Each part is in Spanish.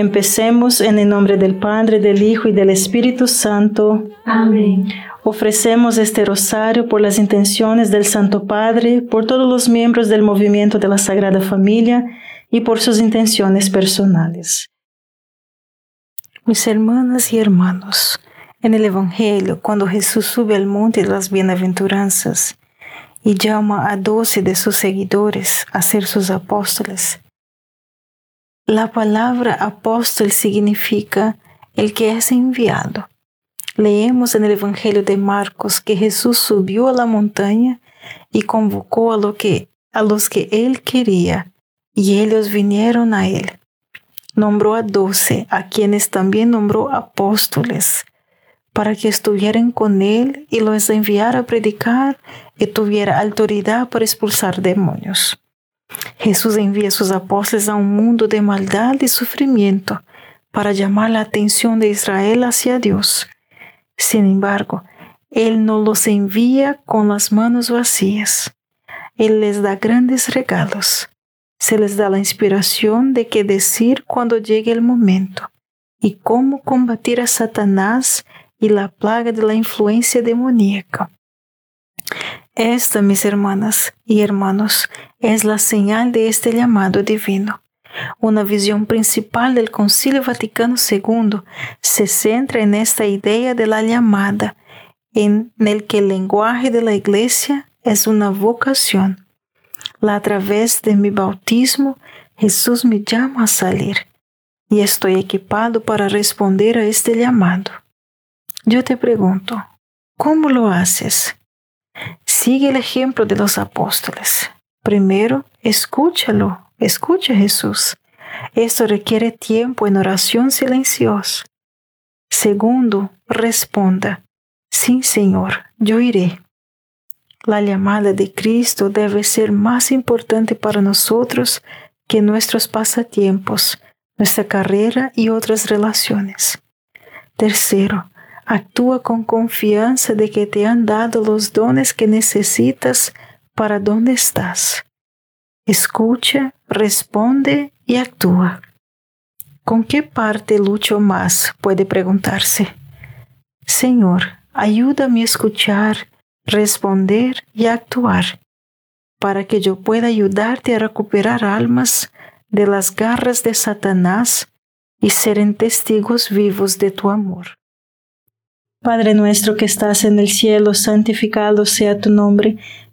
Empecemos en el nombre del Padre, del Hijo y del Espíritu Santo. Amén. Ofrecemos este rosario por las intenciones del Santo Padre, por todos los miembros del movimiento de la Sagrada Familia y por sus intenciones personales. Mis hermanas y hermanos, en el Evangelio, cuando Jesús sube al monte de las bienaventuranzas y llama a doce de sus seguidores a ser sus apóstoles, la palabra apóstol significa el que es enviado. Leemos en el Evangelio de Marcos que Jesús subió a la montaña y convocó a, lo que, a los que él quería, y ellos vinieron a él. Nombró a doce, a quienes también nombró apóstoles, para que estuvieran con él y los enviara a predicar y tuviera autoridad para expulsar demonios. Jesús envía a sus apóstoles a un mundo de maldad y sufrimiento para llamar la atención de Israel hacia Dios. Sin embargo, Él no los envía con las manos vacías. Él les da grandes regalos. Se les da la inspiración de qué decir cuando llegue el momento y cómo combatir a Satanás y la plaga de la influencia demoníaca. Esta, mis hermanas y hermanos, es la señal de este llamado divino. Una visión principal del Concilio Vaticano II se centra en esta idea de la llamada, en el que el lenguaje de la Iglesia es una vocación. La a través de mi bautismo, Jesús me llama a salir y estoy equipado para responder a este llamado. Yo te pregunto, ¿cómo lo haces? Sigue el ejemplo de los apóstoles. Primero, escúchalo, escucha Jesús. Esto requiere tiempo en oración silenciosa. Segundo, responda, sí Señor, yo iré. La llamada de Cristo debe ser más importante para nosotros que nuestros pasatiempos, nuestra carrera y otras relaciones. Tercero, actúa con confianza de que te han dado los dones que necesitas para donde estás. Escucha, responde y actúa. ¿Con qué parte lucho más? puede preguntarse. Señor, ayúdame a escuchar, responder y actuar, para que yo pueda ayudarte a recuperar almas de las garras de Satanás y ser testigos vivos de tu amor. Padre nuestro que estás en el cielo, santificado sea tu nombre,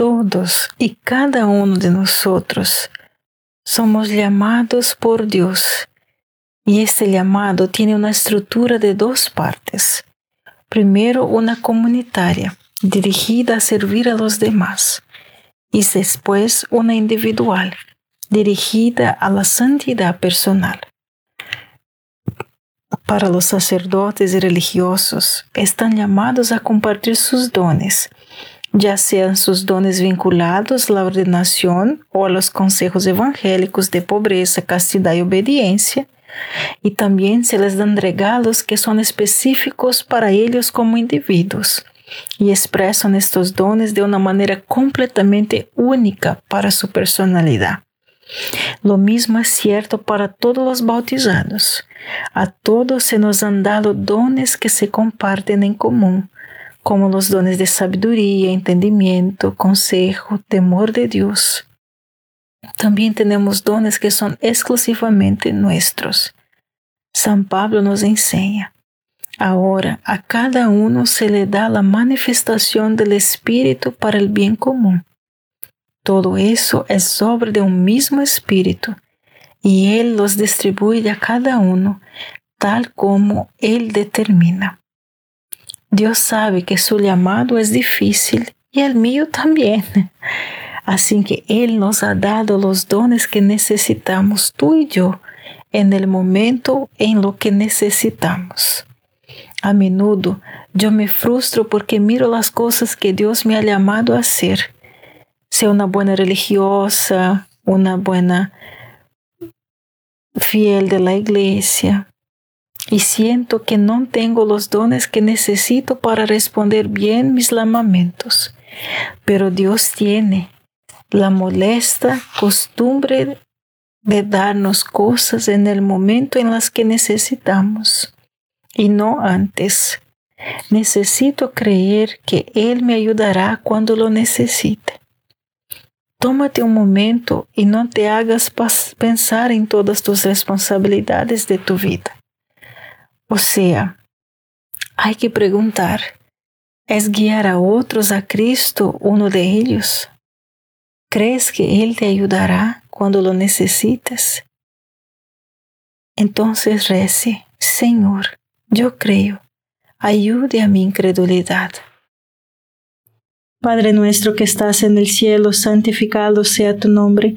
Todos y cada uno de nosotros somos llamados por Dios y este llamado tiene una estructura de dos partes. Primero una comunitaria dirigida a servir a los demás y después una individual dirigida a la santidad personal. Para los sacerdotes y religiosos, están llamados a compartir sus dones, ya sean sus dones vinculados a la ordenación o a los consejos evangélicos de pobreza, castidad y obediencia, y también se les dan regalos que son específicos para ellos como individuos y expresan estos dones de una manera completamente única para su personalidad. Lo mismo es cierto para todos los bautizados. A todos se nos han dado dones que se comparten en común, como los dones de sabiduría, entendimiento, consejo, temor de Dios. También tenemos dones que son exclusivamente nuestros. San Pablo nos enseña. Ahora a cada uno se le da la manifestación del Espíritu para el bien común. Todo eso es obra de un mismo Espíritu y Él los distribuye a cada uno tal como Él determina. Dios sabe que su llamado es difícil y el mío también. Así que Él nos ha dado los dones que necesitamos tú y yo en el momento en lo que necesitamos. A menudo yo me frustro porque miro las cosas que Dios me ha llamado a hacer sea una buena religiosa, una buena fiel de la iglesia. Y siento que no tengo los dones que necesito para responder bien mis llamamientos. Pero Dios tiene la molesta costumbre de darnos cosas en el momento en las que necesitamos y no antes. Necesito creer que Él me ayudará cuando lo necesite. Tómate un momento y no te hagas pensar en todas tus responsabilidades de tu vida. O sea, hay que preguntar, ¿es guiar a otros a Cristo uno de ellos? ¿Crees que Él te ayudará cuando lo necesites? Entonces rece, Señor, yo creo, ayude a mi incredulidad. Padre nuestro que estás en el cielo, santificado sea tu nombre.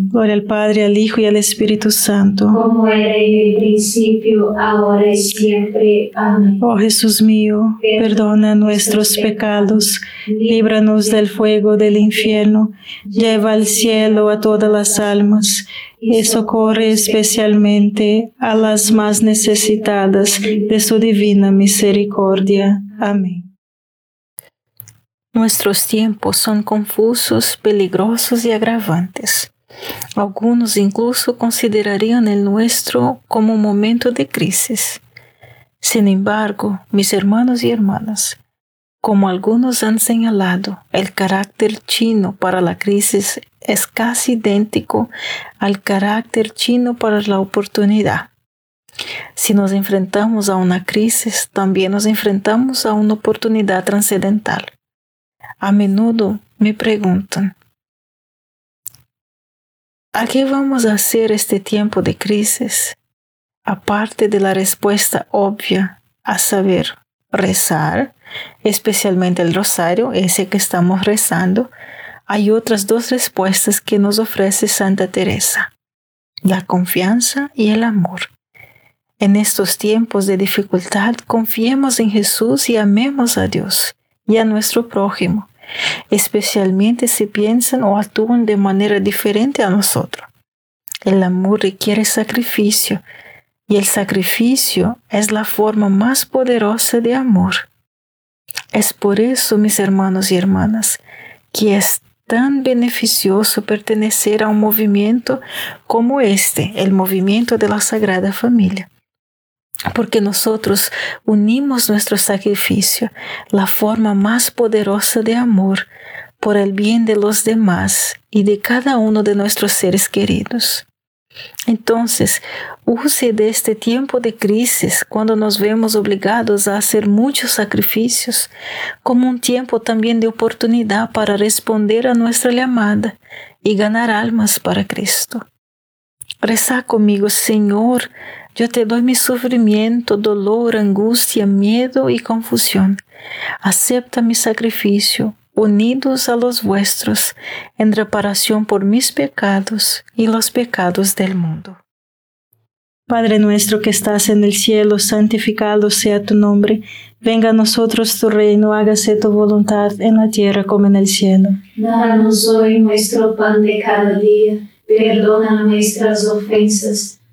Gloria al Padre, al Hijo y al Espíritu Santo. Como era en el principio, ahora y siempre. Amén. Oh Jesús mío, perdona nuestros pecados, líbranos del fuego del infierno, lleva al cielo a todas las almas y socorre especialmente a las más necesitadas de su divina misericordia. Amén. Nuestros tiempos son confusos, peligrosos y agravantes. Algunos incluso considerarían el nuestro como un momento de crisis. Sin embargo, mis hermanos y hermanas, como algunos han señalado, el carácter chino para la crisis es casi idéntico al carácter chino para la oportunidad. Si nos enfrentamos a una crisis, también nos enfrentamos a una oportunidad trascendental. A menudo me preguntan, ¿a qué vamos a hacer este tiempo de crisis? Aparte de la respuesta obvia, a saber, rezar, especialmente el rosario, ese que estamos rezando, hay otras dos respuestas que nos ofrece Santa Teresa, la confianza y el amor. En estos tiempos de dificultad, confiemos en Jesús y amemos a Dios y a nuestro prójimo, especialmente si piensan o actúan de manera diferente a nosotros. El amor requiere sacrificio y el sacrificio es la forma más poderosa de amor. Es por eso, mis hermanos y hermanas, que es tan beneficioso pertenecer a un movimiento como este, el movimiento de la Sagrada Familia porque nosotros unimos nuestro sacrificio, la forma más poderosa de amor, por el bien de los demás y de cada uno de nuestros seres queridos. Entonces, use de este tiempo de crisis, cuando nos vemos obligados a hacer muchos sacrificios, como un tiempo también de oportunidad para responder a nuestra llamada y ganar almas para Cristo. Reza conmigo, Señor, yo te doy mi sufrimiento, dolor, angustia, miedo y confusión. Acepta mi sacrificio unidos a los vuestros, en reparación por mis pecados y los pecados del mundo. Padre nuestro que estás en el cielo, santificado sea tu nombre, venga a nosotros tu reino, hágase tu voluntad en la tierra como en el cielo. Danos hoy nuestro pan de cada día, perdona nuestras ofensas,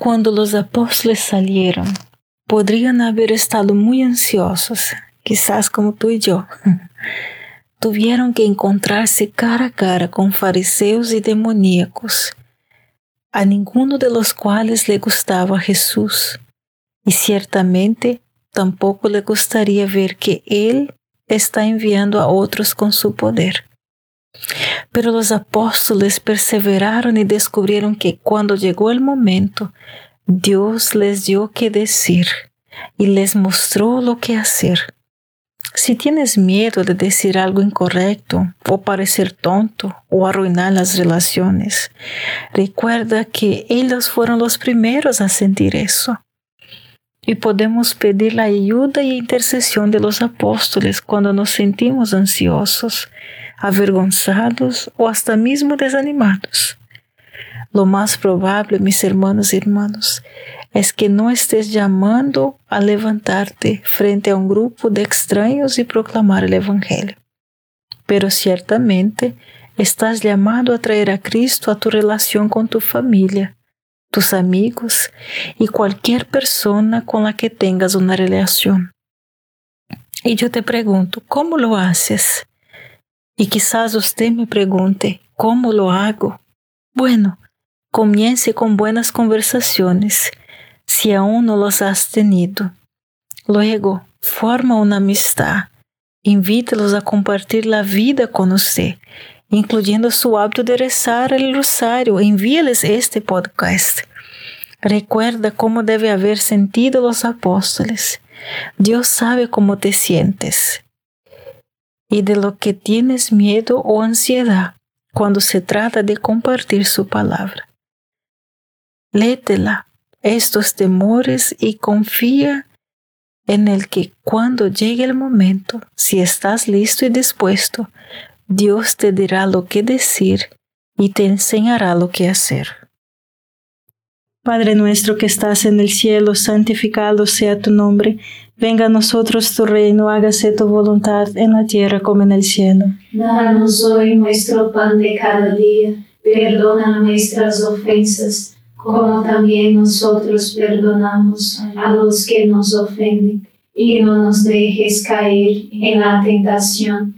Cuando los apóstoles salieron, podrían haber estado muy ansiosos, quizás como tú y yo. Tuvieron que encontrarse cara a cara con fariseos y demoníacos, a ninguno de los cuales le gustaba Jesús, y ciertamente tampoco le gustaría ver que Él está enviando a otros con su poder. Pero los apóstoles perseveraron y descubrieron que cuando llegó el momento, Dios les dio que decir y les mostró lo que hacer. Si tienes miedo de decir algo incorrecto o parecer tonto o arruinar las relaciones, recuerda que ellos fueron los primeros a sentir eso. Y podemos pedir la ayuda y intercesión de los apóstoles cuando nos sentimos ansiosos, avergonzados o hasta mismo desanimados. Lo más probable, mis hermanos y hermanos, es que no estés llamando a levantarte frente a un grupo de extraños y proclamar el Evangelio. Pero ciertamente estás llamado a traer a Cristo a tu relación con tu familia, tus amigos y cualquier persona con la que tengas una relación. Y yo te pregunto, ¿cómo lo haces? Y quizás usted me pregunte, ¿cómo lo hago? Bueno, comience con buenas conversaciones, si aún no los has tenido. Luego, forma una amistad. Invítalos a compartir la vida con usted, incluyendo su hábito de rezar el rosario. Envíales este podcast. Recuerda cómo debe haber sentido los apóstoles. Dios sabe cómo te sientes y de lo que tienes miedo o ansiedad cuando se trata de compartir su palabra. Létela estos temores y confía en el que cuando llegue el momento, si estás listo y dispuesto, Dios te dirá lo que decir y te enseñará lo que hacer. Padre nuestro que estás en el cielo, santificado sea tu nombre Venga a nosotros tu reino, hágase tu voluntad en la tierra como en el cielo. Danos hoy nuestro pan de cada día, perdona nuestras ofensas, como también nosotros perdonamos a los que nos ofenden, y no nos dejes caer en la tentación,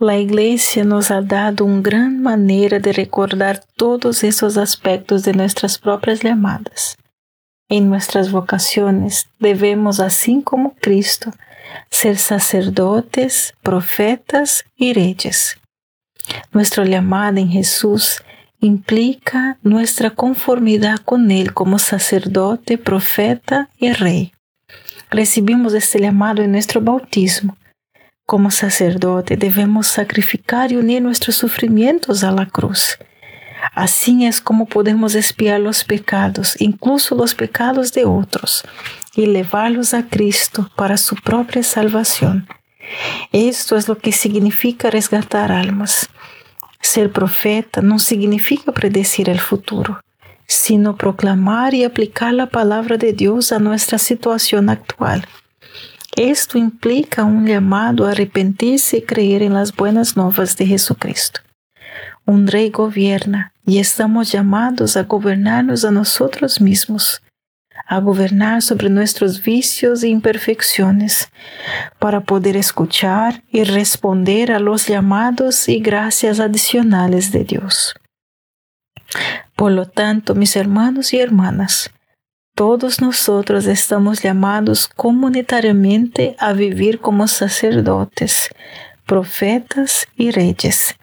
La Iglesia nos ha dado una gran manera de recordar todos esos aspectos de nuestras propias llamadas. En nuestras vocaciones debemos, así como Cristo, ser sacerdotes, profetas y reyes. Nuestra llamada en Jesús implica nuestra conformidad con Él como sacerdote, profeta y rey. Recibimos este llamado en nuestro bautismo como sacerdote debemos sacrificar y unir nuestros sufrimientos a la cruz. Así es como podemos espiar los pecados, incluso los pecados de otros, y llevarlos a Cristo para su propia salvación. Esto es lo que significa resgatar almas. Ser profeta no significa predecir el futuro, sino proclamar y aplicar la palabra de Dios a nuestra situación actual. Esto implica un llamado a arrepentirse y creer en las buenas nuevas de Jesucristo. Un rey gobierna y estamos llamados a gobernarnos a nosotros mismos, a gobernar sobre nuestros vicios e imperfecciones, para poder escuchar y responder a los llamados y gracias adicionales de Dios. Por lo tanto, mis hermanos y hermanas, todos nosotros estamos llamados comunitariamente a vivir como sacerdotes, profetas y reyes,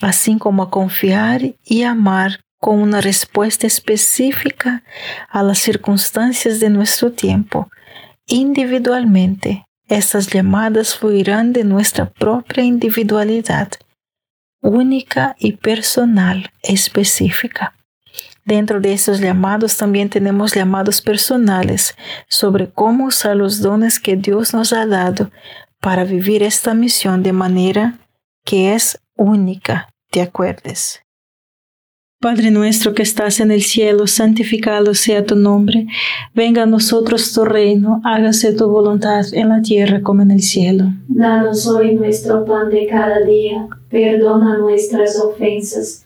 así como a confiar y amar con una respuesta específica a las circunstancias de nuestro tiempo. Individualmente, estas llamadas fluirán de nuestra propia individualidad, única y personal específica. Dentro de esos llamados también tenemos llamados personales sobre cómo usar los dones que Dios nos ha dado para vivir esta misión de manera que es única. ¿Te acuerdes? Padre nuestro que estás en el cielo, santificado sea tu nombre. Venga a nosotros tu reino, hágase tu voluntad en la tierra como en el cielo. Danos hoy nuestro pan de cada día, perdona nuestras ofensas